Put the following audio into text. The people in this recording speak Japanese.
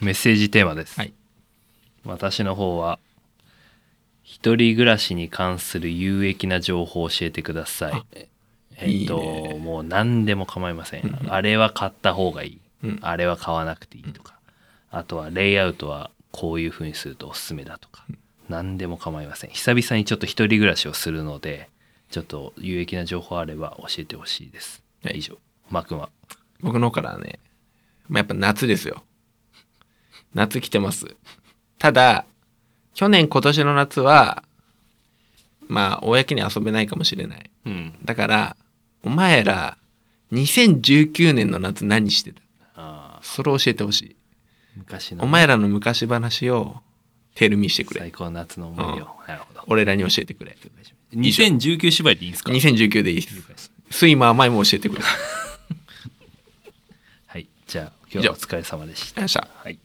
メッセージテーマです、はい。私の方は一人暮らしに関する有益な情報を教えてください。あえっとね。もう何でも構いません、うんあれは買った方がいい、うん。あれは買わなくていいとか、あとはレイアウトはこういう風にするとおすすめだとか、何でも構いません。久々にちょっと一人暮らしをするのでちょっと有益な情報あれば教えてほしいです、はい。以上。マー君は？僕の方からはね、まあ、やっぱ夏ですよ夏来てます。ただ去年今年の夏はまあ公に遊べないかもしれない。うん。だからお前ら2019年の夏何してた？それを教えてほしい。昔のお前らの昔話をテルミしてくれ。最高の夏の思い出を、なるほど。俺らに教えてくれ。2019芝居でいいんですか？2019でいいです。スイマー前も教えてくれ。はい。じゃあ今日はお疲れ様でした。はい